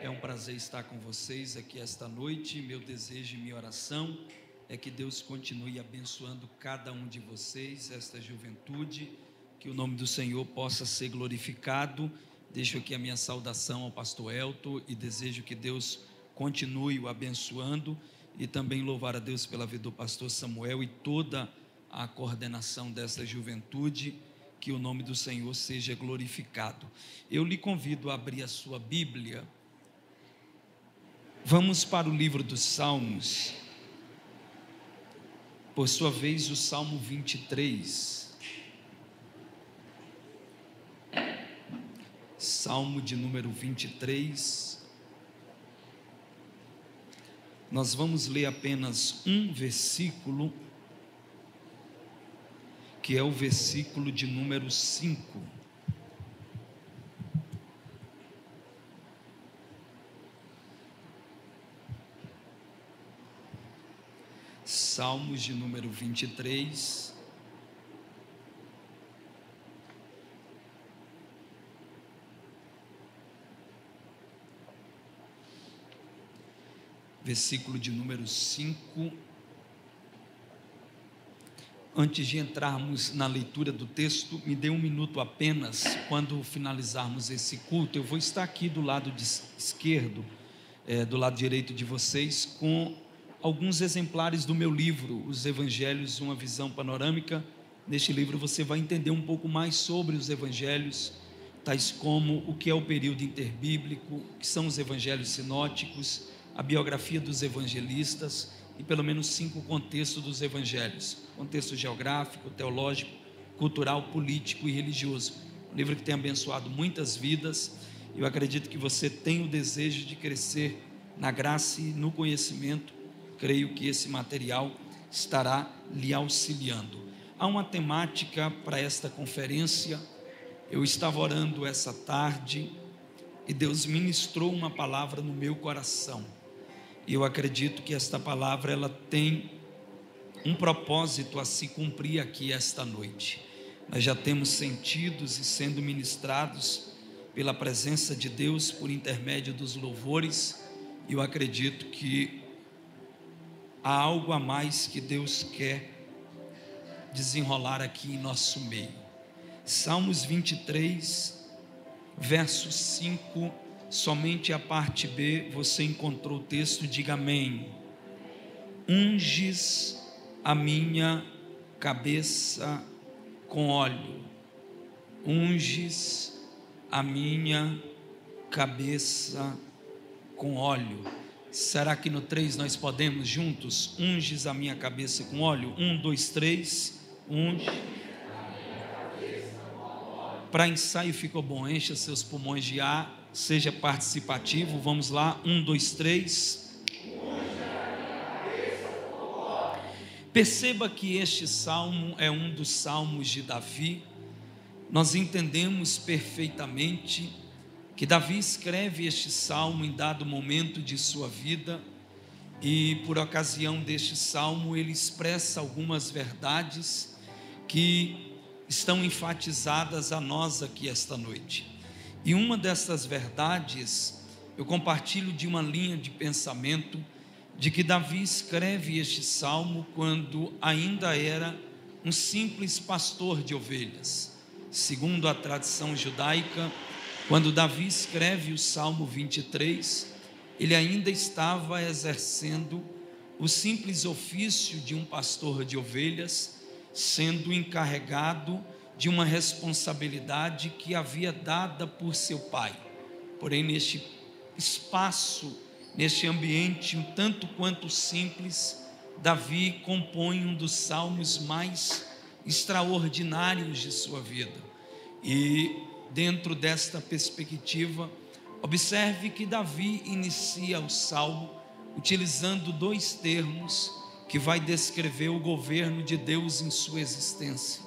É um prazer estar com vocês aqui esta noite. Meu desejo e minha oração é que Deus continue abençoando cada um de vocês, esta juventude, que o nome do Senhor possa ser glorificado. Deixo aqui a minha saudação ao pastor Elton e desejo que Deus continue o abençoando e também louvar a Deus pela vida do pastor Samuel e toda a coordenação dessa juventude. Que o nome do Senhor seja glorificado. Eu lhe convido a abrir a sua Bíblia Vamos para o livro dos Salmos. Por sua vez, o Salmo 23. Salmo de número 23. Nós vamos ler apenas um versículo, que é o versículo de número 5. Salmos de número 23. Versículo de número 5. Antes de entrarmos na leitura do texto, me dê um minuto apenas. Quando finalizarmos esse culto, eu vou estar aqui do lado esquerdo, é, do lado direito de vocês, com alguns exemplares do meu livro, Os Evangelhos, uma visão panorâmica. Neste livro você vai entender um pouco mais sobre os evangelhos, tais como o que é o período interbíblico, o que são os evangelhos sinóticos, a biografia dos evangelistas e pelo menos cinco contextos dos evangelhos: contexto geográfico, teológico, cultural, político e religioso. Um livro que tem abençoado muitas vidas. Eu acredito que você tem o desejo de crescer na graça e no conhecimento creio que esse material estará lhe auxiliando. Há uma temática para esta conferência. Eu estava orando essa tarde e Deus ministrou uma palavra no meu coração. E eu acredito que esta palavra ela tem um propósito a se cumprir aqui esta noite. Nós já temos sentidos e sendo ministrados pela presença de Deus por intermédio dos louvores. E eu acredito que há algo a mais que Deus quer desenrolar aqui em nosso meio. Salmos 23, verso 5, somente a parte B você encontrou o texto, diga amém. Unges a minha cabeça com óleo, unges a minha cabeça com óleo. Será que no 3 nós podemos juntos? Unges a minha cabeça com óleo. Um, dois, três. Unge. Para ensaio ficou bom. Encha seus pulmões de ar. Seja participativo. Vamos lá. Um, dois, três. Perceba que este salmo é um dos salmos de Davi. Nós entendemos perfeitamente que Davi escreve este salmo em dado momento de sua vida e por ocasião deste salmo ele expressa algumas verdades que estão enfatizadas a nós aqui esta noite. E uma dessas verdades eu compartilho de uma linha de pensamento de que Davi escreve este salmo quando ainda era um simples pastor de ovelhas. Segundo a tradição judaica, quando Davi escreve o Salmo 23, ele ainda estava exercendo o simples ofício de um pastor de ovelhas, sendo encarregado de uma responsabilidade que havia dada por seu pai. Porém, neste espaço, neste ambiente um tanto quanto simples, Davi compõe um dos salmos mais extraordinários de sua vida. E dentro desta perspectiva, observe que Davi inicia o salmo utilizando dois termos que vai descrever o governo de Deus em sua existência.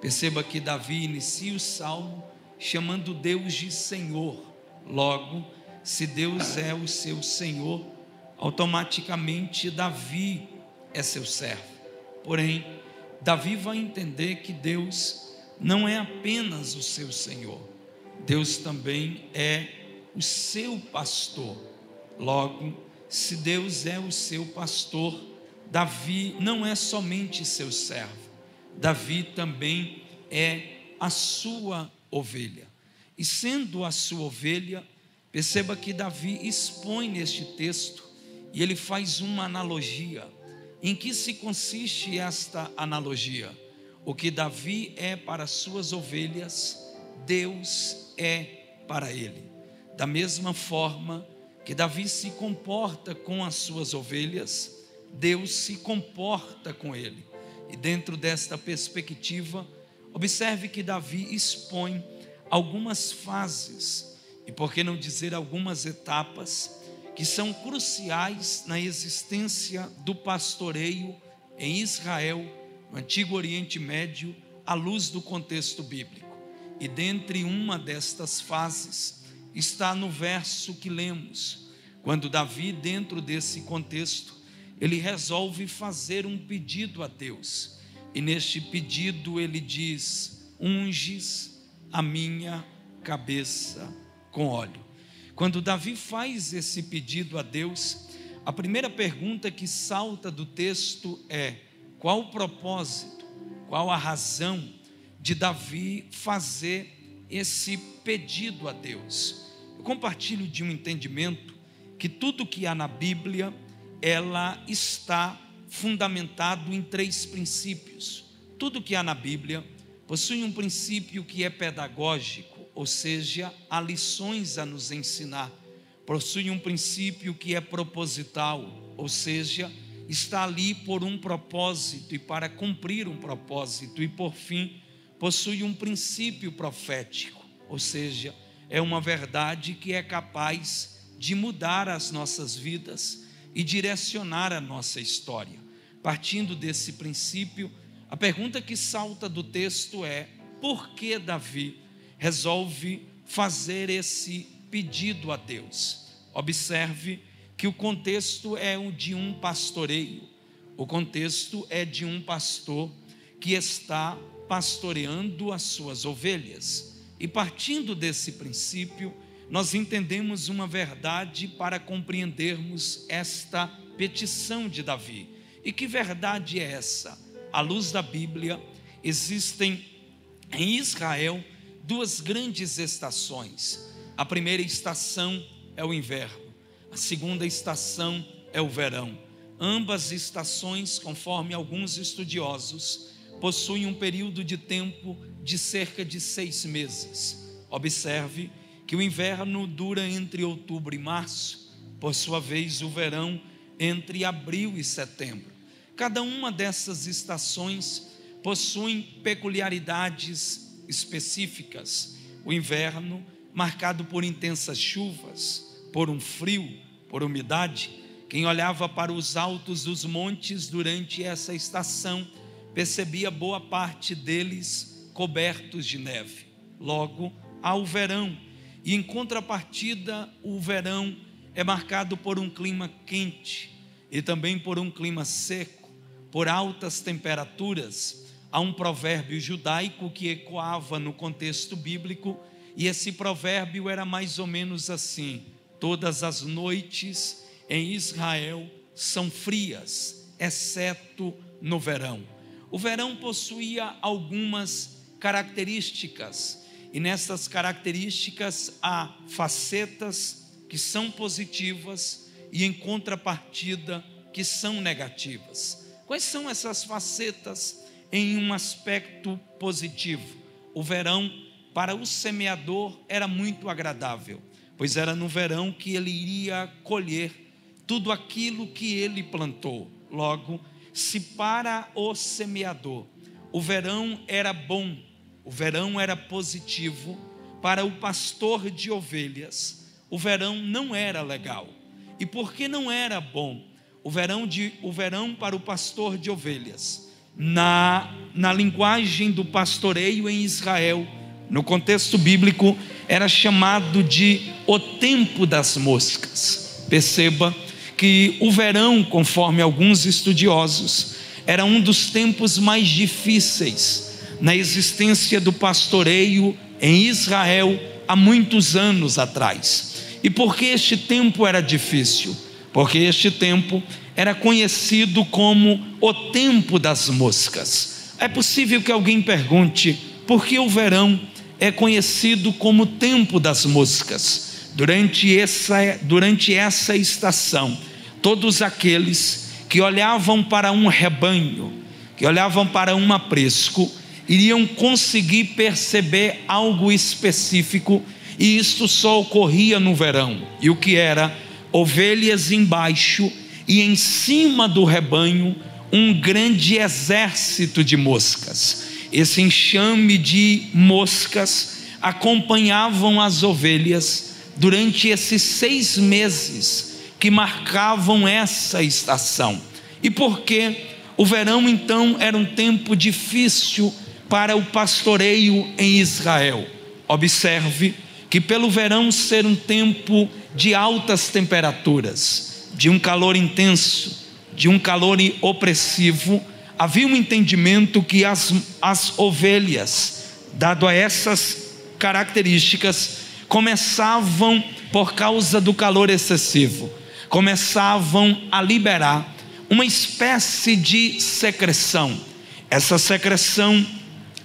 Perceba que Davi inicia o salmo chamando Deus de Senhor. Logo, se Deus é o seu Senhor, automaticamente Davi é seu servo. Porém, Davi vai entender que Deus não é apenas o seu Senhor, Deus também é o seu pastor. Logo, se Deus é o seu pastor, Davi não é somente seu servo, Davi também é a sua ovelha. E sendo a sua ovelha, perceba que Davi expõe neste texto e ele faz uma analogia. Em que se consiste esta analogia? O que Davi é para suas ovelhas, Deus é para ele. Da mesma forma que Davi se comporta com as suas ovelhas, Deus se comporta com ele. E dentro desta perspectiva, observe que Davi expõe algumas fases, e por que não dizer algumas etapas, que são cruciais na existência do pastoreio em Israel, no Antigo Oriente Médio, à luz do contexto bíblico. E dentre uma destas fases está no verso que lemos, quando Davi, dentro desse contexto, ele resolve fazer um pedido a Deus. E neste pedido ele diz: Unges a minha cabeça com óleo. Quando Davi faz esse pedido a Deus, a primeira pergunta que salta do texto é: qual o propósito, qual a razão de Davi fazer esse pedido a Deus? Eu compartilho de um entendimento que tudo que há na Bíblia, ela está fundamentado em três princípios. Tudo que há na Bíblia possui um princípio que é pedagógico ou seja, há lições a nos ensinar. Possui um princípio que é proposital, ou seja, está ali por um propósito e para cumprir um propósito. E por fim, possui um princípio profético, ou seja, é uma verdade que é capaz de mudar as nossas vidas e direcionar a nossa história. Partindo desse princípio, a pergunta que salta do texto é: por que Davi resolve fazer esse pedido a Deus. Observe que o contexto é o de um pastoreio, o contexto é de um pastor que está pastoreando as suas ovelhas. E partindo desse princípio, nós entendemos uma verdade para compreendermos esta petição de Davi. E que verdade é essa? À luz da Bíblia, existem em Israel duas grandes estações. A primeira estação é o inverno, a segunda estação é o verão. Ambas estações, conforme alguns estudiosos, possuem um período de tempo de cerca de seis meses. Observe que o inverno dura entre outubro e março, por sua vez, o verão entre abril e setembro. Cada uma dessas estações possui peculiaridades específicas. O inverno, marcado por intensas chuvas, por um frio, por umidade. Quem olhava para os altos dos montes durante essa estação percebia boa parte deles cobertos de neve. Logo, há o verão, e em contrapartida, o verão é marcado por um clima quente e também por um clima seco, por altas temperaturas Há um provérbio judaico que ecoava no contexto bíblico, e esse provérbio era mais ou menos assim: Todas as noites em Israel são frias, exceto no verão. O verão possuía algumas características, e nessas características há facetas que são positivas e em contrapartida que são negativas. Quais são essas facetas em um aspecto positivo. O verão, para o semeador, era muito agradável, pois era no verão que ele iria colher tudo aquilo que ele plantou. Logo, se para o semeador o verão era bom, o verão era positivo, para o pastor de ovelhas, o verão não era legal. E por que não era bom o verão, de, o verão para o pastor de ovelhas? Na, na linguagem do pastoreio em Israel, no contexto bíblico, era chamado de o tempo das moscas. Perceba que o verão, conforme alguns estudiosos, era um dos tempos mais difíceis na existência do pastoreio em Israel há muitos anos atrás. E por que este tempo era difícil? Porque este tempo era conhecido como o tempo das moscas. É possível que alguém pergunte por que o verão é conhecido como tempo das moscas? Durante essa, durante essa estação, todos aqueles que olhavam para um rebanho, que olhavam para um aprisco, iriam conseguir perceber algo específico, e isto só ocorria no verão. E o que era? Ovelhas embaixo e em cima do rebanho um grande exército de moscas. Esse enxame de moscas acompanhavam as ovelhas durante esses seis meses que marcavam essa estação. E por que o verão então era um tempo difícil para o pastoreio em Israel? Observe que, pelo verão ser um tempo de altas temperaturas, de um calor intenso, de um calor opressivo, havia um entendimento que as, as ovelhas, dado a essas características, começavam por causa do calor excessivo começavam a liberar uma espécie de secreção. Essa secreção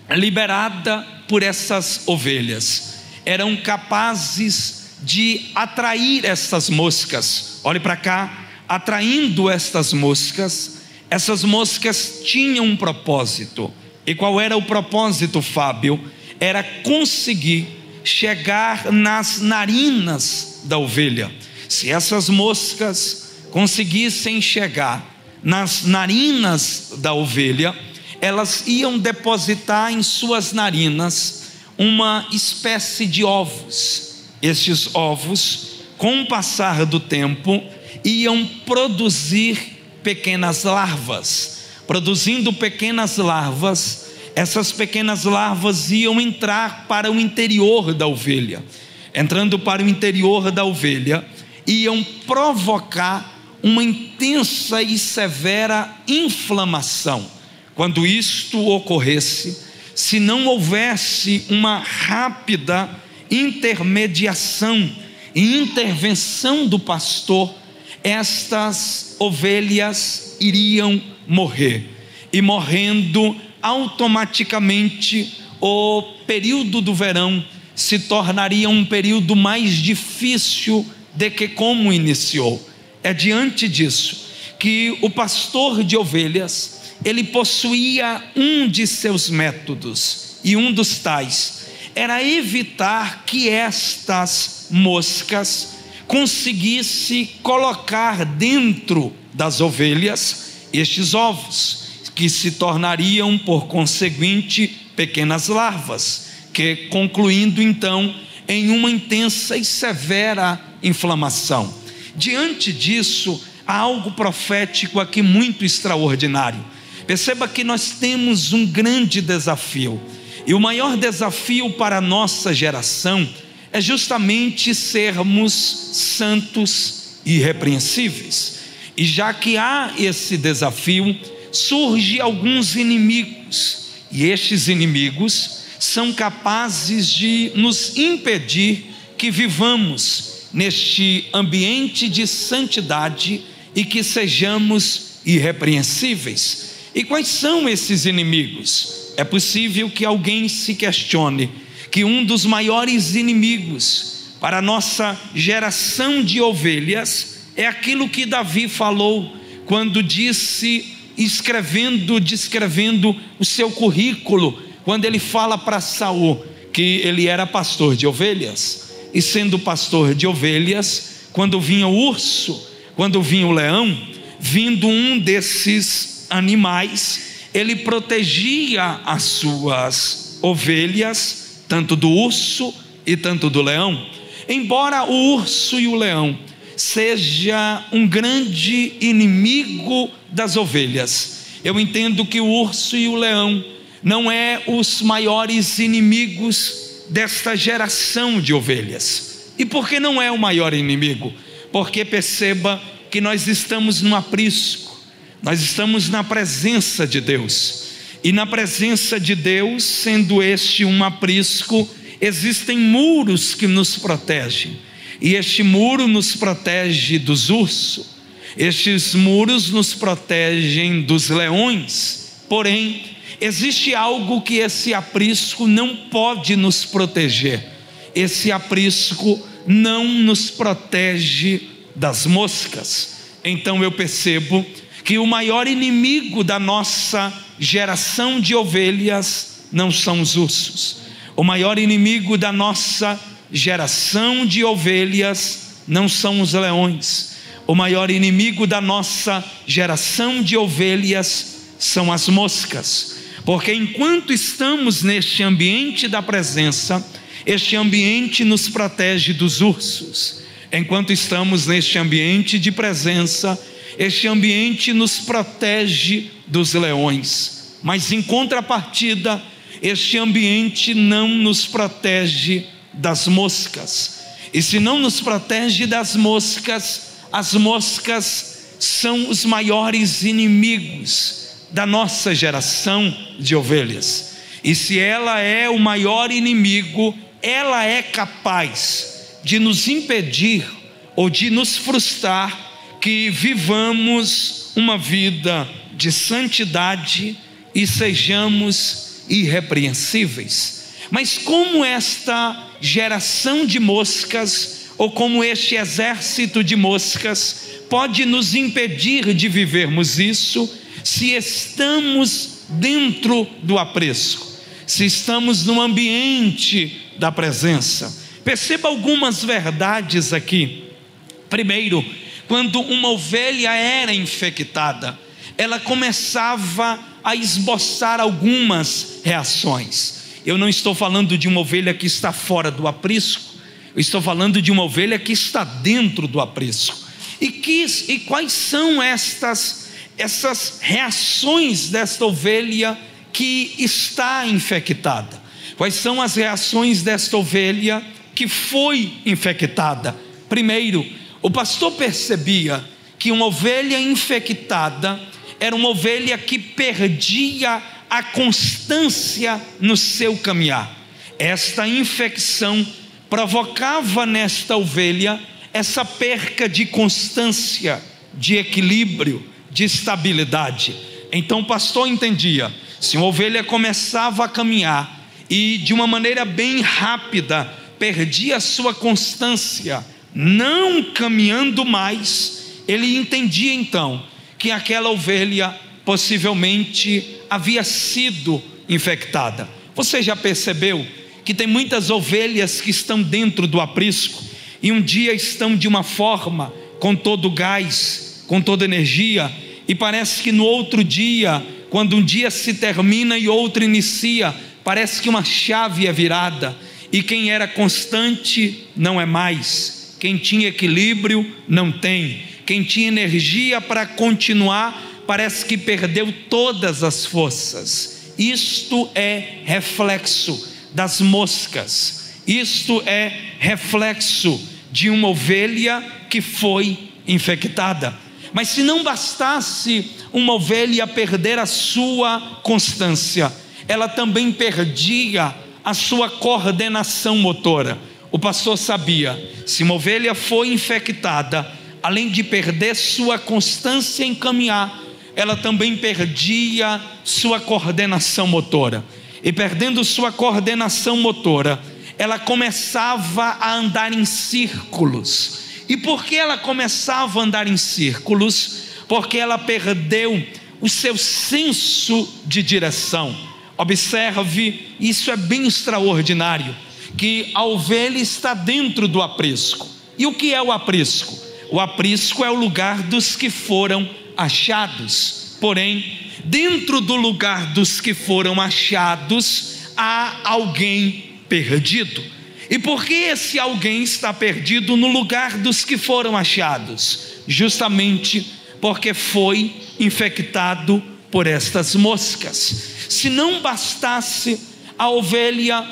liberada por essas ovelhas eram capazes de atrair essas moscas. Olhe para cá, atraindo estas moscas. Essas moscas tinham um propósito. E qual era o propósito, Fábio? Era conseguir chegar nas narinas da ovelha se essas moscas conseguissem chegar nas narinas da ovelha, elas iam depositar em suas narinas uma espécie de ovos. Estes ovos, com o passar do tempo, iam produzir pequenas larvas. Produzindo pequenas larvas, essas pequenas larvas iam entrar para o interior da ovelha. Entrando para o interior da ovelha, iam provocar uma intensa e severa inflamação. Quando isto ocorresse, se não houvesse uma rápida intermediação e intervenção do pastor, estas ovelhas iriam morrer. E morrendo, automaticamente o período do verão se tornaria um período mais difícil de que como iniciou. É diante disso que o pastor de ovelhas, ele possuía um de seus métodos, e um dos tais era evitar que estas moscas conseguisse colocar dentro das ovelhas estes ovos, que se tornariam por conseguinte pequenas larvas, que concluindo então em uma intensa e severa inflamação. Diante disso, há algo profético aqui muito extraordinário. Perceba que nós temos um grande desafio, e o maior desafio para a nossa geração é justamente sermos santos e irrepreensíveis. E já que há esse desafio, surge alguns inimigos, e estes inimigos são capazes de nos impedir que vivamos neste ambiente de santidade e que sejamos irrepreensíveis. E quais são esses inimigos? É possível que alguém se questione que um dos maiores inimigos para a nossa geração de ovelhas é aquilo que Davi falou quando disse, escrevendo, descrevendo o seu currículo, quando ele fala para Saul que ele era pastor de ovelhas. E sendo pastor de ovelhas, quando vinha o urso, quando vinha o leão, vindo um desses animais, ele protegia as suas ovelhas, tanto do urso e tanto do leão. Embora o urso e o leão seja um grande inimigo das ovelhas. Eu entendo que o urso e o leão não é os maiores inimigos desta geração de ovelhas. E por que não é o maior inimigo? Porque perceba que nós estamos no aprisco, nós estamos na presença de Deus. E na presença de Deus, sendo este um aprisco, existem muros que nos protegem. E este muro nos protege dos ursos, estes muros nos protegem dos leões. Porém, existe algo que esse aprisco não pode nos proteger. Esse aprisco não nos protege das moscas. Então eu percebo que o maior inimigo da nossa geração de ovelhas não são os ursos. O maior inimigo da nossa geração de ovelhas não são os leões. O maior inimigo da nossa geração de ovelhas são as moscas. Porque enquanto estamos neste ambiente da presença, este ambiente nos protege dos ursos. Enquanto estamos neste ambiente de presença, este ambiente nos protege dos leões. Mas em contrapartida, este ambiente não nos protege das moscas. E se não nos protege das moscas, as moscas são os maiores inimigos da nossa geração de ovelhas. E se ela é o maior inimigo, ela é capaz de nos impedir ou de nos frustrar que vivamos uma vida de santidade e sejamos irrepreensíveis. Mas como esta geração de moscas, ou como este exército de moscas, pode nos impedir de vivermos isso, se estamos dentro do aprisco, se estamos no ambiente da presença. Perceba algumas verdades aqui. Primeiro, quando uma ovelha era infectada, ela começava a esboçar algumas reações. Eu não estou falando de uma ovelha que está fora do aprisco, eu estou falando de uma ovelha que está dentro do aprisco. E, que, e quais são estas, essas reações desta ovelha que está infectada? Quais são as reações desta ovelha que foi infectada? Primeiro, o pastor percebia que uma ovelha infectada era uma ovelha que perdia a constância no seu caminhar. Esta infecção provocava nesta ovelha essa perca de constância, de equilíbrio, de estabilidade. Então o pastor entendia: se uma ovelha começava a caminhar e de uma maneira bem rápida perdia a sua constância, não caminhando mais, ele entendia então que aquela ovelha possivelmente havia sido infectada. Você já percebeu que tem muitas ovelhas que estão dentro do aprisco e um dia estão de uma forma, com todo gás, com toda energia, e parece que no outro dia, quando um dia se termina e outro inicia, parece que uma chave é virada e quem era constante não é mais, quem tinha equilíbrio não tem, quem tinha energia para continuar parece que perdeu todas as forças. Isto é reflexo das moscas, isto é reflexo de uma ovelha que foi infectada. Mas se não bastasse uma ovelha perder a sua constância, ela também perdia a sua coordenação motora. O pastor sabia: se uma ovelha foi infectada, além de perder sua constância em caminhar, ela também perdia sua coordenação motora. E perdendo sua coordenação motora, ela começava a andar em círculos. E por que ela começava a andar em círculos? Porque ela perdeu o seu senso de direção. Observe, isso é bem extraordinário, que a ovelha está dentro do aprisco. E o que é o aprisco? O aprisco é o lugar dos que foram achados. Porém, dentro do lugar dos que foram achados, há alguém perdido. E por que esse alguém está perdido no lugar dos que foram achados? Justamente porque foi infectado por estas moscas. Se não bastasse, a ovelha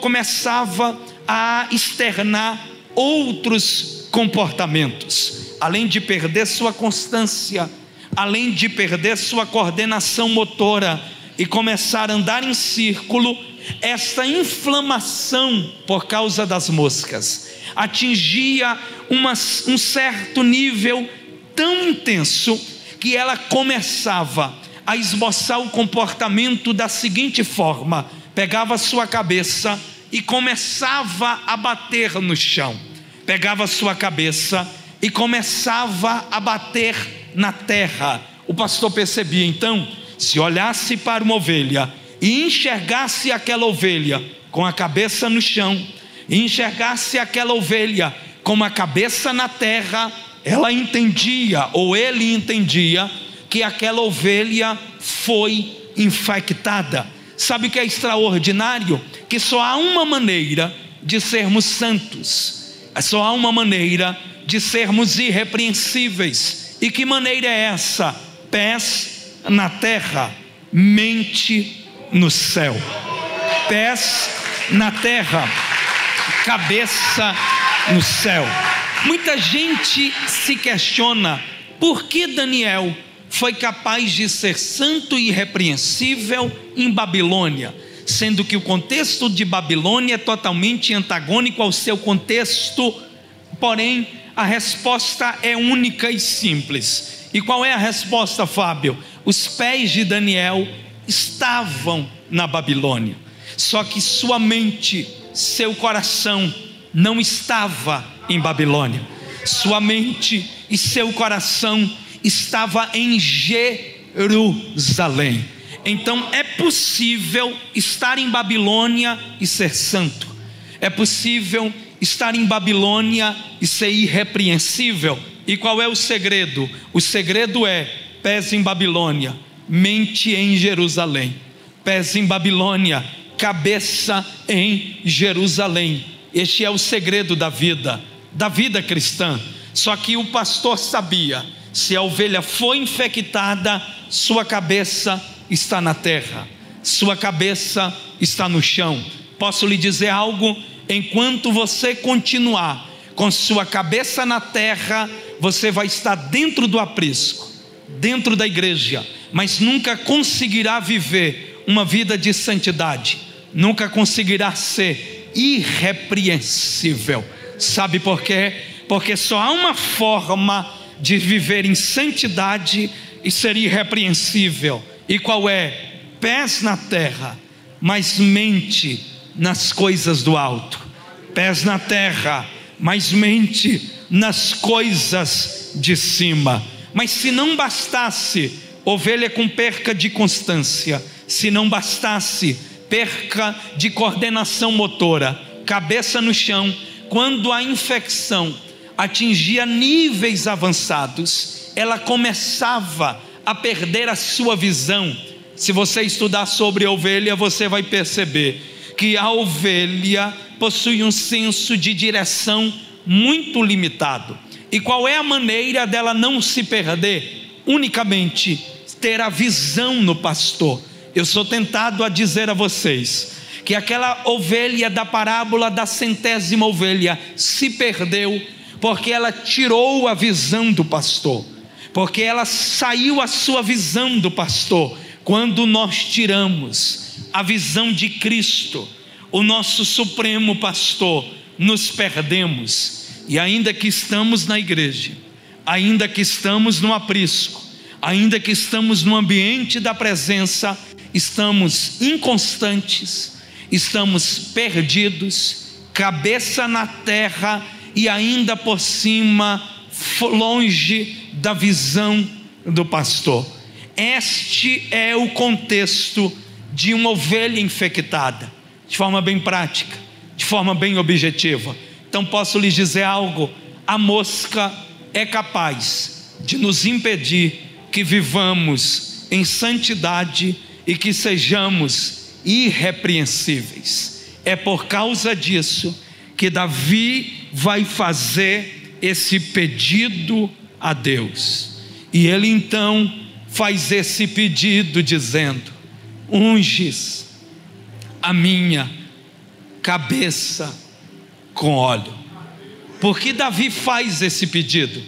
começava a externar outros comportamentos, além de perder sua constância, além de perder sua coordenação motora e começar a andar em círculo, esta inflamação por causa das moscas atingia uma, um certo nível tão intenso que ela começava a esboçar o comportamento da seguinte forma: pegava sua cabeça e começava a bater no chão, pegava sua cabeça e começava a bater na terra. O pastor percebia então, se olhasse para uma ovelha e enxergasse aquela ovelha com a cabeça no chão, e enxergasse aquela ovelha com a cabeça na terra, ela entendia, ou ele entendia, que aquela ovelha foi infectada. Sabe o que é extraordinário? Que só há uma maneira de sermos santos, só há uma maneira de sermos irrepreensíveis. E que maneira é essa? Pés na terra, mente no céu. Pés na terra, cabeça no céu. Muita gente se questiona por que Daniel foi capaz de ser santo e irrepreensível em Babilônia, sendo que o contexto de Babilônia é totalmente antagônico ao seu contexto, porém a resposta é única e simples. E qual é a resposta, Fábio? Os pés de Daniel estavam na Babilônia, só que sua mente, seu coração não estava em Babilônia, sua mente e seu coração estava em Jerusalém. Então é possível estar em Babilônia e ser santo. É possível estar em Babilônia e ser irrepreensível. E qual é o segredo? O segredo é pés em Babilônia, mente em Jerusalém. Pés em Babilônia, cabeça em Jerusalém. Este é o segredo da vida, da vida cristã. Só que o pastor sabia se a ovelha foi infectada, sua cabeça está na terra, sua cabeça está no chão. Posso lhe dizer algo? Enquanto você continuar com sua cabeça na terra, você vai estar dentro do aprisco, dentro da igreja, mas nunca conseguirá viver uma vida de santidade, nunca conseguirá ser irrepreensível. Sabe por quê? Porque só há uma forma de viver em santidade e ser irrepreensível. E qual é? Pés na terra, mas mente nas coisas do alto. Pés na terra, mas mente nas coisas de cima. Mas se não bastasse ovelha com perca de constância, se não bastasse perca de coordenação motora, cabeça no chão, quando a infecção atingia níveis avançados, ela começava a perder a sua visão. Se você estudar sobre ovelha, você vai perceber que a ovelha possui um senso de direção muito limitado. E qual é a maneira dela não se perder? Unicamente ter a visão no pastor. Eu sou tentado a dizer a vocês que aquela ovelha da parábola da centésima ovelha se perdeu porque ela tirou a visão do pastor, porque ela saiu a sua visão do pastor. Quando nós tiramos a visão de Cristo, o nosso supremo pastor, nos perdemos, e ainda que estamos na igreja, ainda que estamos no aprisco, ainda que estamos no ambiente da presença, estamos inconstantes, estamos perdidos, cabeça na terra e ainda por cima longe da visão do pastor. Este é o contexto de uma ovelha infectada, de forma bem prática, de forma bem objetiva. Então posso lhes dizer algo: a mosca é capaz de nos impedir que vivamos em santidade e que sejamos irrepreensíveis é por causa disso que Davi vai fazer esse pedido a Deus. E ele então faz esse pedido dizendo: Unges a minha cabeça com óleo. Por que Davi faz esse pedido?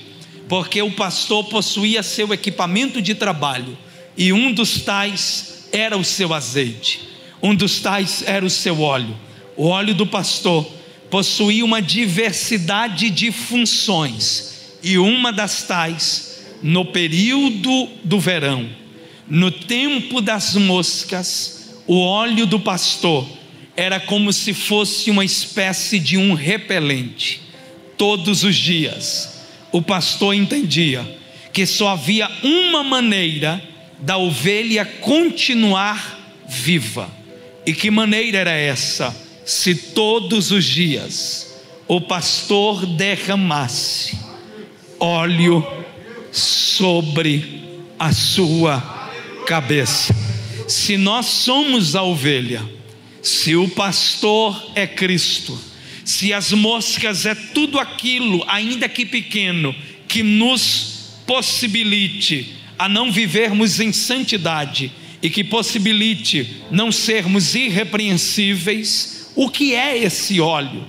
Porque o pastor possuía seu equipamento de trabalho e um dos tais era o seu azeite, um dos tais era o seu óleo. O óleo do pastor possuía uma diversidade de funções e uma das tais, no período do verão, no tempo das moscas, o óleo do pastor era como se fosse uma espécie de um repelente. Todos os dias, o pastor entendia que só havia uma maneira da ovelha continuar viva. E que maneira era essa? Se todos os dias o pastor derramasse óleo sobre a sua cabeça. Se nós somos a ovelha, se o pastor é Cristo, se as moscas é tudo aquilo, ainda que pequeno, que nos possibilite a não vivermos em santidade e que possibilite não sermos irrepreensíveis, o que é esse óleo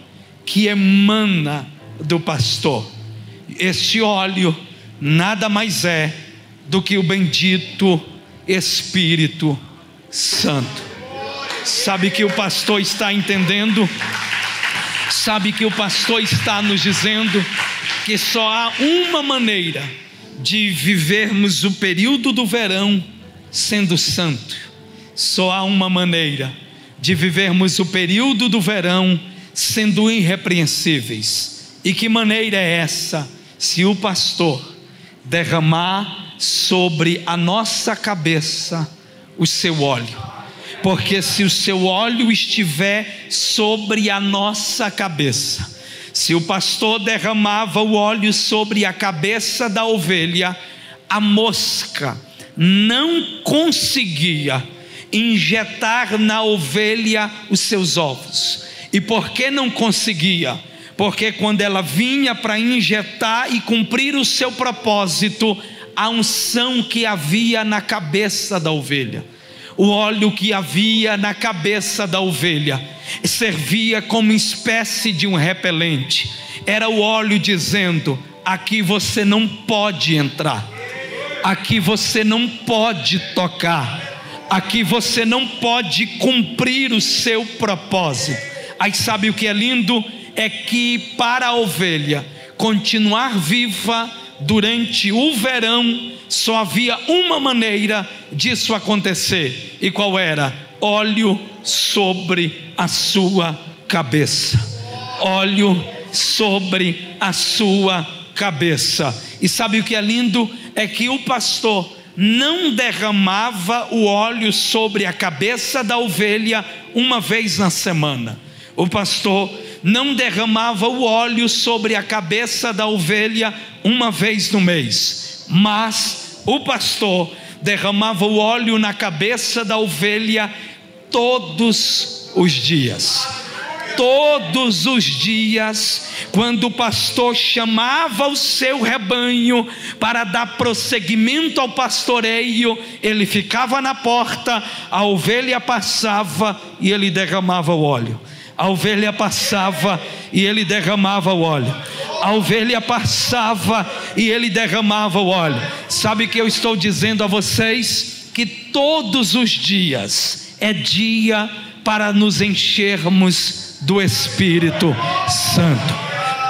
que emana do pastor? Este óleo nada mais é do que o bendito Espírito Santo. Sabe que o pastor está entendendo? Sabe que o pastor está nos dizendo que só há uma maneira de vivermos o período do verão sendo santo. Só há uma maneira de vivermos o período do verão sendo irrepreensíveis. E que maneira é essa? Se o pastor derramar sobre a nossa cabeça o seu óleo porque se o seu óleo estiver sobre a nossa cabeça, se o pastor derramava o óleo sobre a cabeça da ovelha, a mosca não conseguia injetar na ovelha os seus ovos. E por que não conseguia? Porque quando ela vinha para injetar e cumprir o seu propósito, a unção que havia na cabeça da ovelha o óleo que havia na cabeça da ovelha servia como espécie de um repelente. Era o óleo dizendo: aqui você não pode entrar, aqui você não pode tocar, aqui você não pode cumprir o seu propósito. Aí sabe o que é lindo? É que para a ovelha continuar viva durante o verão, só havia uma maneira disso acontecer. E qual era? Óleo sobre a sua cabeça. Óleo sobre a sua cabeça. E sabe o que é lindo? É que o pastor não derramava o óleo sobre a cabeça da ovelha uma vez na semana. O pastor não derramava o óleo sobre a cabeça da ovelha uma vez no mês, mas o pastor derramava o óleo na cabeça da ovelha todos os dias. Todos os dias, quando o pastor chamava o seu rebanho para dar prosseguimento ao pastoreio, ele ficava na porta, a ovelha passava e ele derramava o óleo a ovelha passava e ele derramava o óleo. A ovelha passava e ele derramava o óleo. Sabe que eu estou dizendo a vocês que todos os dias é dia para nos enchermos do Espírito Santo.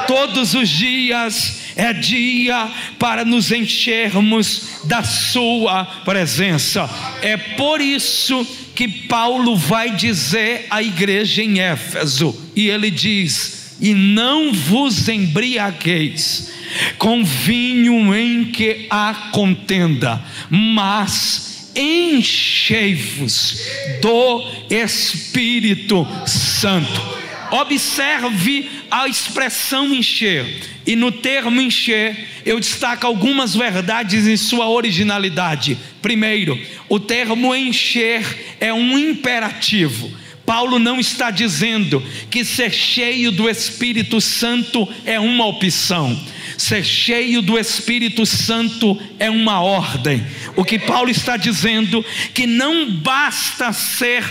Todos os dias é dia para nos enchermos da Sua presença. É por isso que Paulo vai dizer à igreja em Éfeso, e ele diz: E não vos embriagueis com vinho em que há contenda, mas enchei-vos do Espírito Santo. Observe a expressão encher. E no termo encher, eu destaco algumas verdades em sua originalidade. Primeiro, o termo encher é um imperativo. Paulo não está dizendo que ser cheio do Espírito Santo é uma opção. Ser cheio do Espírito Santo é uma ordem. O que Paulo está dizendo que não basta ser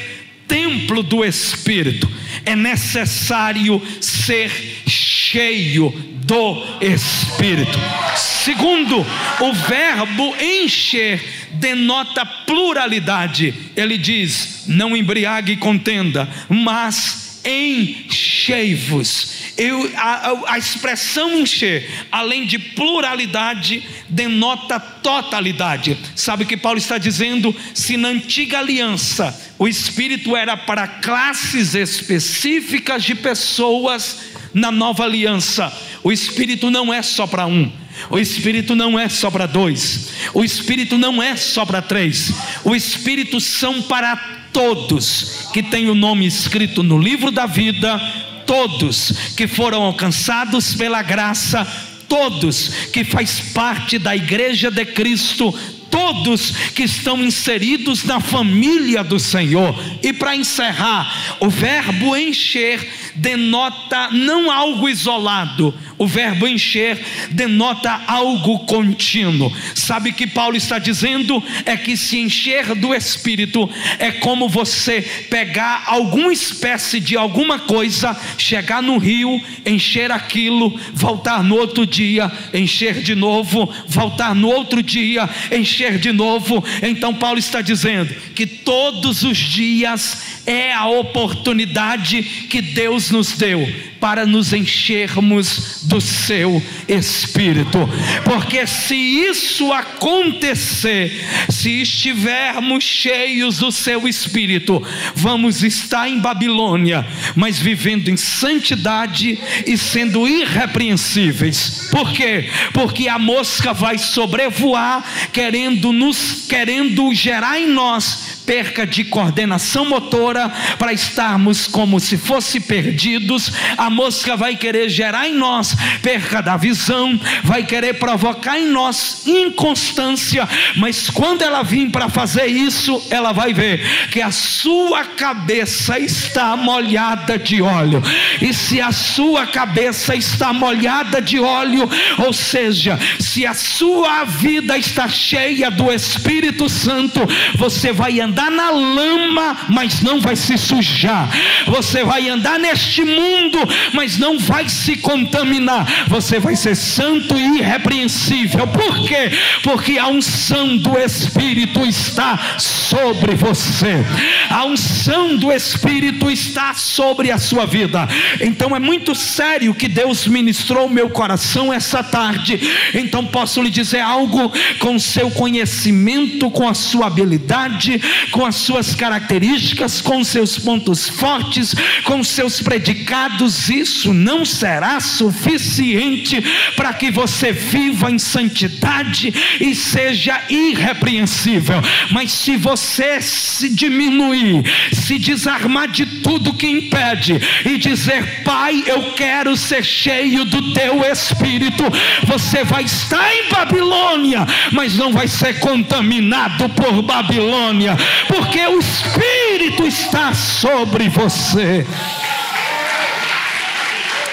templo do Espírito, é necessário ser cheio do Espírito. Segundo, o verbo encher denota pluralidade. Ele diz: não embriague e contenda, mas enchei-vos. Eu, a, a, expressão encher, além de pluralidade, denota totalidade. Sabe o que Paulo está dizendo? Se na antiga aliança o Espírito era para classes específicas de pessoas, na nova aliança o Espírito não é só para um. O Espírito não é só para dois, o Espírito não é só para três, o Espírito são para todos que têm o nome escrito no livro da vida, todos que foram alcançados pela graça, todos que faz parte da igreja de Cristo, todos que estão inseridos na família do Senhor. E para encerrar, o verbo encher denota não algo isolado, o verbo encher denota algo contínuo. Sabe que Paulo está dizendo é que se encher do Espírito é como você pegar alguma espécie de alguma coisa, chegar no rio, encher aquilo, voltar no outro dia, encher de novo, voltar no outro dia, encher de novo. Então Paulo está dizendo que todos os dias é a oportunidade que Deus nos deu para nos enchermos do seu espírito. Porque se isso acontecer, se estivermos cheios do seu espírito, vamos estar em Babilônia, mas vivendo em santidade e sendo irrepreensíveis. Por quê? Porque a mosca vai sobrevoar querendo nos querendo gerar em nós perca de coordenação motora para estarmos como se fosse perdidos. A mosca vai querer gerar em nós perca da visão, vai querer provocar em nós inconstância, mas quando ela vir para fazer isso, ela vai ver que a sua cabeça está molhada de óleo. E se a sua cabeça está molhada de óleo, ou seja, se a sua vida está cheia do Espírito Santo, você vai andar na lama, mas não vai se sujar. Você vai andar neste mundo, mas não vai se contaminar. Você vai ser santo e irrepreensível. Por quê? Porque a unção do Espírito está sobre você. A unção do Espírito está sobre a sua vida. Então é muito sério que Deus ministrou meu coração essa tarde. Então posso lhe dizer algo com seu conhecimento, com a sua habilidade, com as suas características, com seus pontos fortes, com seus predicados, isso não será suficiente para que você viva em santidade e seja irrepreensível. Mas se você se diminuir, se desarmar de tudo que impede e dizer: Pai, eu quero ser cheio do teu espírito, você vai estar em Babilônia, mas não vai ser contaminado por Babilônia porque o Espírito está sobre você.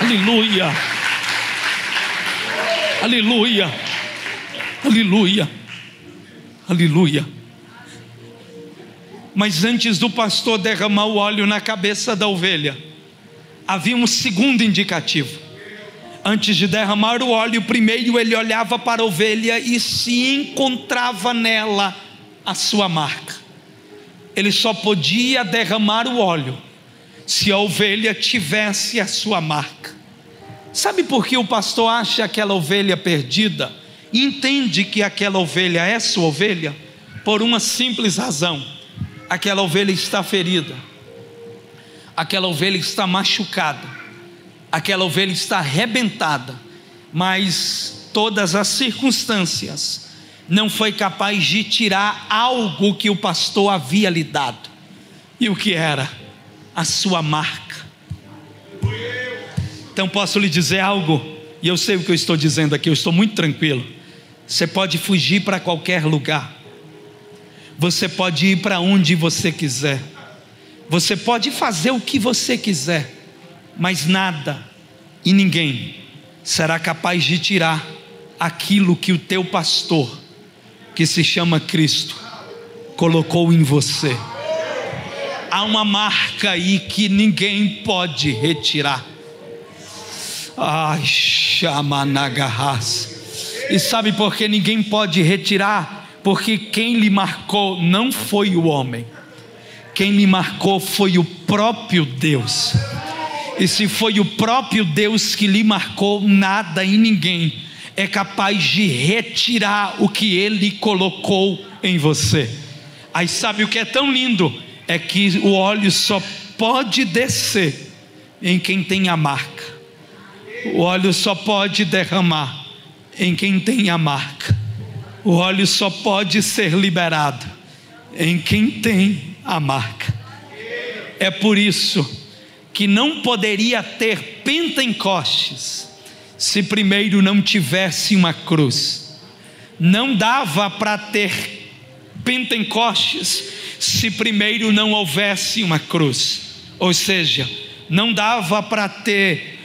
Aleluia. Aleluia. Aleluia. Aleluia. Mas antes do pastor derramar o óleo na cabeça da ovelha, havia um segundo indicativo. Antes de derramar o óleo, primeiro ele olhava para a ovelha e se encontrava nela a sua marca ele só podia derramar o óleo se a ovelha tivesse a sua marca. Sabe por que o pastor acha aquela ovelha perdida entende que aquela ovelha é sua ovelha? Por uma simples razão: aquela ovelha está ferida, aquela ovelha está machucada, aquela ovelha está arrebentada, mas todas as circunstâncias não foi capaz de tirar algo que o pastor havia lhe dado. E o que era? A sua marca. Então posso lhe dizer algo, e eu sei o que eu estou dizendo aqui, eu estou muito tranquilo. Você pode fugir para qualquer lugar, você pode ir para onde você quiser, Você pode fazer o que você quiser, mas nada e ninguém será capaz de tirar aquilo que o teu pastor, que se chama Cristo, colocou em você. Há uma marca aí que ninguém pode retirar. Ai, chamanagarras. E sabe por que ninguém pode retirar? Porque quem lhe marcou não foi o homem, quem lhe marcou foi o próprio Deus. E se foi o próprio Deus que lhe marcou, nada e ninguém é capaz de retirar o que ele colocou em você. Aí sabe o que é tão lindo? É que o óleo só pode descer em quem tem a marca. O óleo só pode derramar em quem tem a marca. O óleo só pode ser liberado em quem tem a marca. É por isso que não poderia ter Pentecostes se primeiro não tivesse uma cruz. Não dava para ter Pentecostes se primeiro não houvesse uma cruz. Ou seja, não dava para ter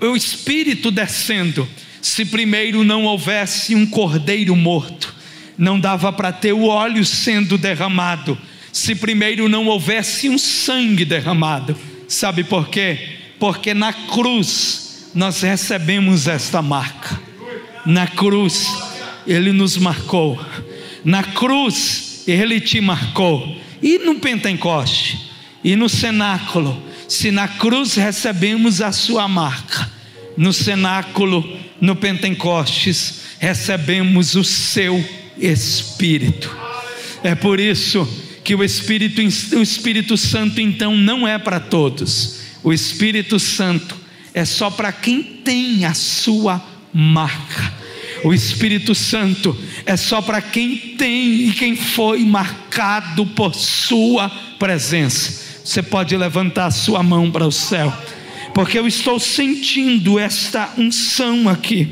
o Espírito descendo se primeiro não houvesse um cordeiro morto. Não dava para ter o óleo sendo derramado se primeiro não houvesse um sangue derramado. Sabe por quê? Porque na cruz nós recebemos esta marca. Na cruz ele nos marcou. Na cruz ele te marcou. E no Pentecoste e no cenáculo, se na cruz recebemos a sua marca, no cenáculo, no Pentecostes, recebemos o seu Espírito. É por isso que o Espírito, o Espírito Santo então não é para todos. O Espírito Santo é só para quem tem a sua marca. O Espírito Santo é só para quem tem e quem foi marcado por sua presença. Você pode levantar a sua mão para o céu, porque eu estou sentindo esta unção aqui.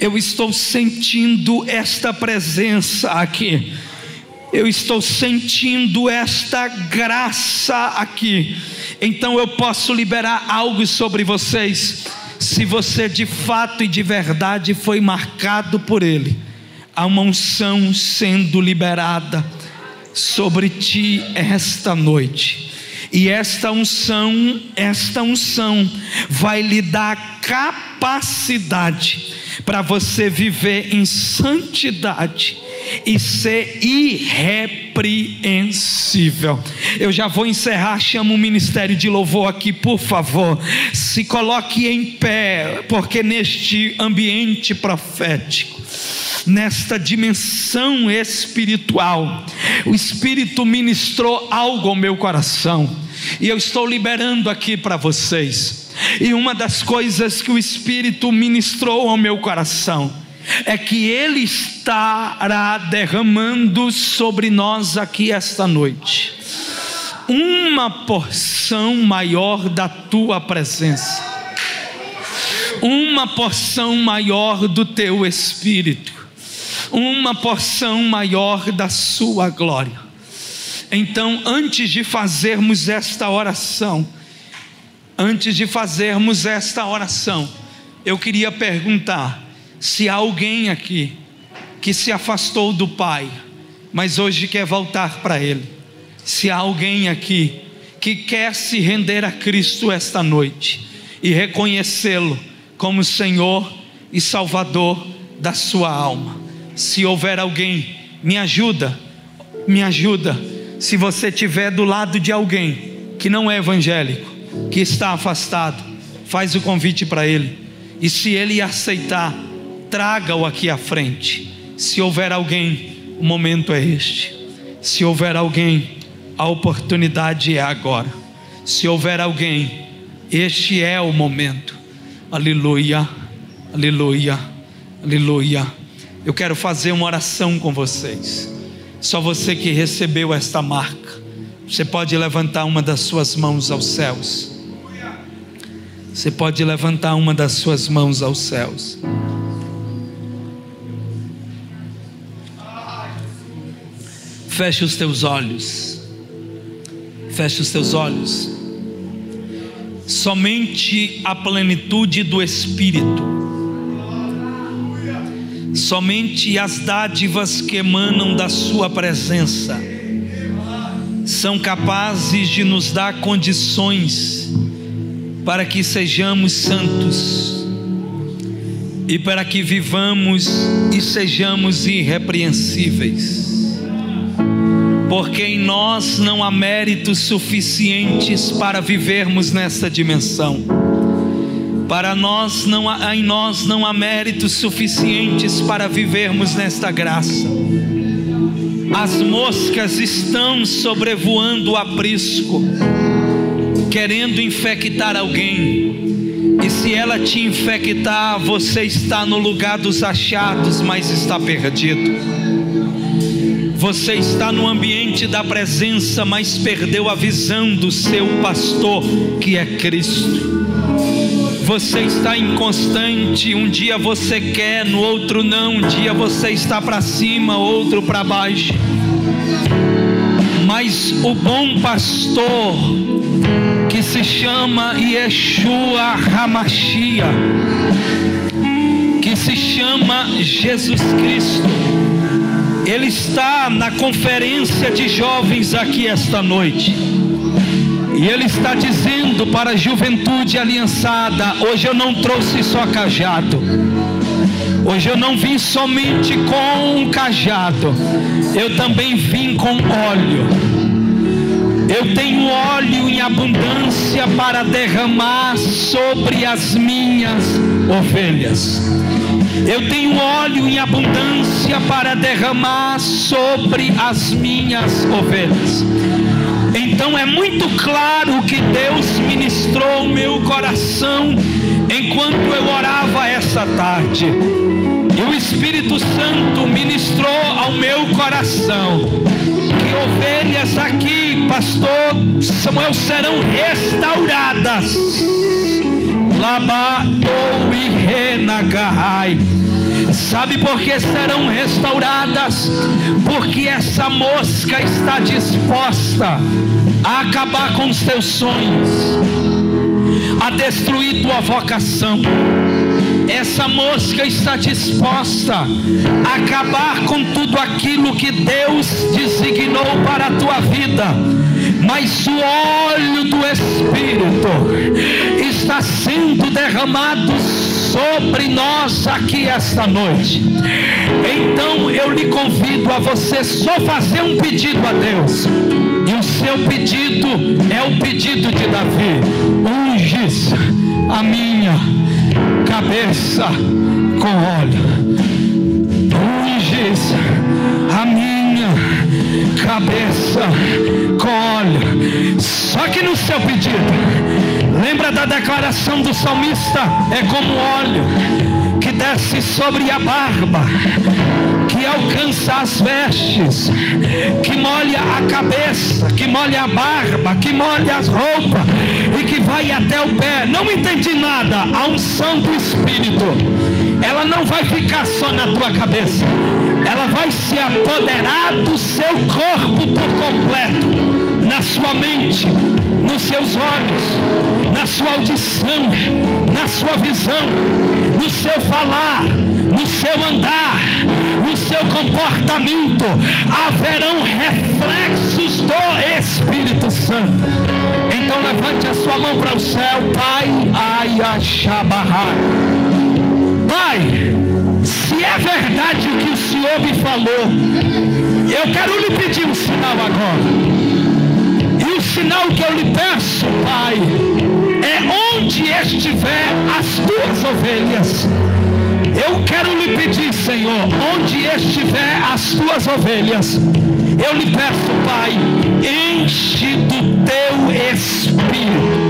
Eu estou sentindo esta presença aqui eu estou sentindo esta graça aqui. Então eu posso liberar algo sobre vocês. Se você de fato e de verdade foi marcado por Ele, há uma unção sendo liberada sobre ti esta noite. E esta unção, esta unção vai lhe dar capacidade para você viver em santidade e ser irrepreensível. Eu já vou encerrar, chamo o ministério de louvor aqui, por favor. Se coloque em pé, porque neste ambiente profético, nesta dimensão espiritual, o Espírito ministrou algo ao meu coração, e eu estou liberando aqui para vocês. E uma das coisas que o Espírito ministrou ao meu coração é que Ele estará derramando sobre nós aqui esta noite uma porção maior da tua presença, uma porção maior do teu espírito, uma porção maior da sua glória. Então, antes de fazermos esta oração, antes de fazermos esta oração, eu queria perguntar: se há alguém aqui que se afastou do Pai, mas hoje quer voltar para Ele, se há alguém aqui que quer se render a Cristo esta noite e reconhecê-lo como Senhor e Salvador da sua alma, se houver alguém, me ajuda, me ajuda. Se você estiver do lado de alguém que não é evangélico, que está afastado, faz o convite para ele, e se ele aceitar, traga-o aqui à frente. Se houver alguém, o momento é este. Se houver alguém, a oportunidade é agora. Se houver alguém, este é o momento. Aleluia, aleluia, aleluia. Eu quero fazer uma oração com vocês. Só você que recebeu esta marca, você pode levantar uma das suas mãos aos céus. Você pode levantar uma das suas mãos aos céus. Feche os teus olhos. Feche os teus olhos. Somente a plenitude do Espírito, somente as dádivas que emanam da Sua presença, são capazes de nos dar condições para que sejamos santos e para que vivamos e sejamos irrepreensíveis porque em nós não há méritos suficientes para vivermos nessa dimensão. Para nós não há, em nós não há méritos suficientes para vivermos nesta graça. As moscas estão sobrevoando o aprisco, querendo infectar alguém. E se ela te infectar, você está no lugar dos achados, mas está perdido. Você está no ambiente da presença, mas perdeu a visão do seu pastor, que é Cristo. Você está inconstante, um dia você quer, no outro não, um dia você está para cima, outro para baixo. Mas o bom pastor, que se chama Yeshua Hamashia, que se chama Jesus Cristo, ele está na conferência de jovens aqui esta noite. E ele está dizendo para a juventude aliançada: hoje eu não trouxe só cajado. Hoje eu não vim somente com um cajado. Eu também vim com óleo. Eu tenho óleo em abundância para derramar sobre as minhas ovelhas. Eu tenho óleo em abundância para derramar sobre as minhas ovelhas. Então é muito claro que Deus ministrou o meu coração enquanto eu orava essa tarde. E o Espírito Santo ministrou ao meu coração que ovelhas aqui, pastor Samuel, serão restauradas Sabe por que serão restauradas? Porque essa mosca está disposta a acabar com os teus sonhos, a destruir tua vocação. Essa mosca está disposta a acabar com tudo aquilo que Deus designou para a tua vida mas o óleo do Espírito está sendo derramado sobre nós aqui esta noite. Então eu lhe convido a você só fazer um pedido a Deus. E o seu pedido é o pedido de Davi: unges a minha cabeça com óleo. Unges a minha cabeça óleo. Só que no seu pedido, lembra da declaração do salmista? É como óleo que desce sobre a barba, que alcança as vestes, que molha a cabeça, que molha a barba, que molha as roupas e que vai até o pé. Não entendi nada. A unção do Espírito, ela não vai ficar só na tua cabeça ela vai se apoderar do seu corpo por completo, na sua mente, nos seus olhos, na sua audição, na sua visão, no seu falar, no seu andar, no seu comportamento. Haverão reflexos do Espírito Santo. Então levante a sua mão para o céu, Pai, Ayashabahai. Pai, se é verdade o que o Senhor me falou, eu quero lhe pedir um sinal agora. E o sinal que eu lhe peço, Pai, é onde estiver as tuas ovelhas. Eu quero lhe pedir, Senhor, onde estiver as tuas ovelhas, eu lhe peço, Pai, enche do teu espírito.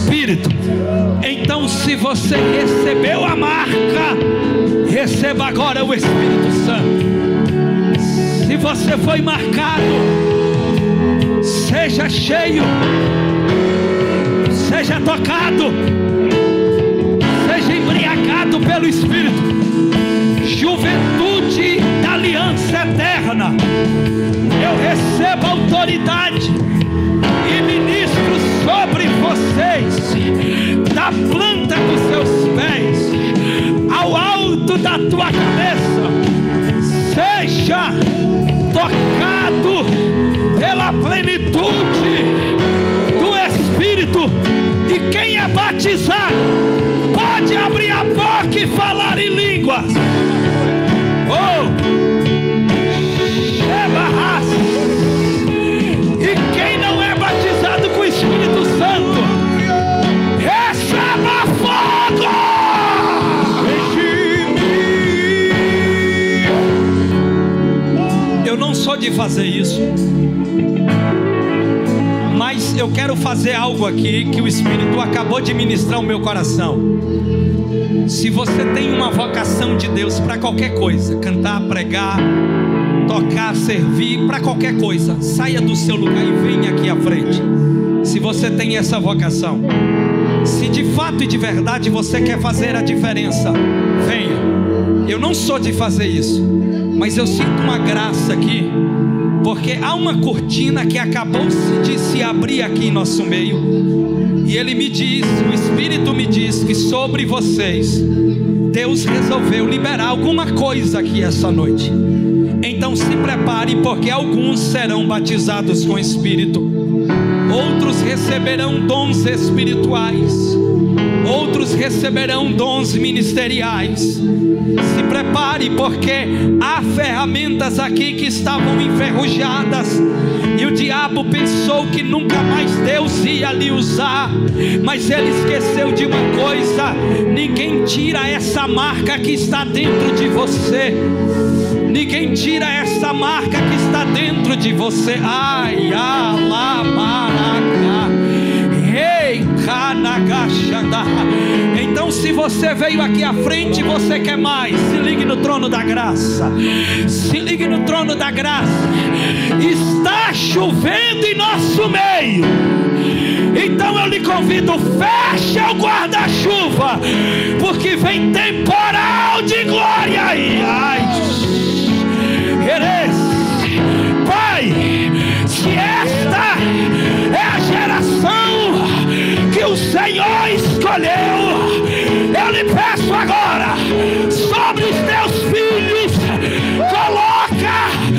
Espírito então, se você recebeu a marca, receba agora o Espírito Santo. Se você foi marcado, seja cheio, seja tocado, seja embriagado pelo Espírito. Juventude da aliança eterna. Eu recebo autoridade planta dos seus pés ao alto da tua cabeça. Seja tocado pela plenitude do Espírito. E quem é batizado pode abrir a boca e falar em línguas. Oh! Sou de fazer isso, mas eu quero fazer algo aqui que o Espírito acabou de ministrar o meu coração. Se você tem uma vocação de Deus para qualquer coisa, cantar, pregar, tocar, servir, para qualquer coisa, saia do seu lugar e venha aqui à frente. Se você tem essa vocação, se de fato e de verdade você quer fazer a diferença, venha. Eu não sou de fazer isso, mas eu sinto uma graça aqui, porque há uma cortina que acabou de se abrir aqui em nosso meio e ele me diz, o Espírito me diz que sobre vocês, Deus resolveu liberar alguma coisa aqui essa noite. Então se prepare, porque alguns serão batizados com Espírito, outros receberão dons espirituais, outros receberão dons ministeriais. Se prepare, porque há ferramentas aqui que estavam enferrujadas e o diabo pensou que nunca mais Deus ia lhe usar, mas ele esqueceu de uma coisa: ninguém tira essa marca que está dentro de você. Ninguém tira essa marca que está dentro de você. Ai, alamaraca. Então, se você veio aqui à frente você quer mais, se ligue no trono da graça. Se ligue no trono da graça. Está chovendo em nosso meio. Então eu lhe convido, feche o guarda-chuva, porque vem temporal de glória. Ai, ai, Pai, se esta Senhor escolheu. Eu lhe peço agora, sobre os teus filhos, coloca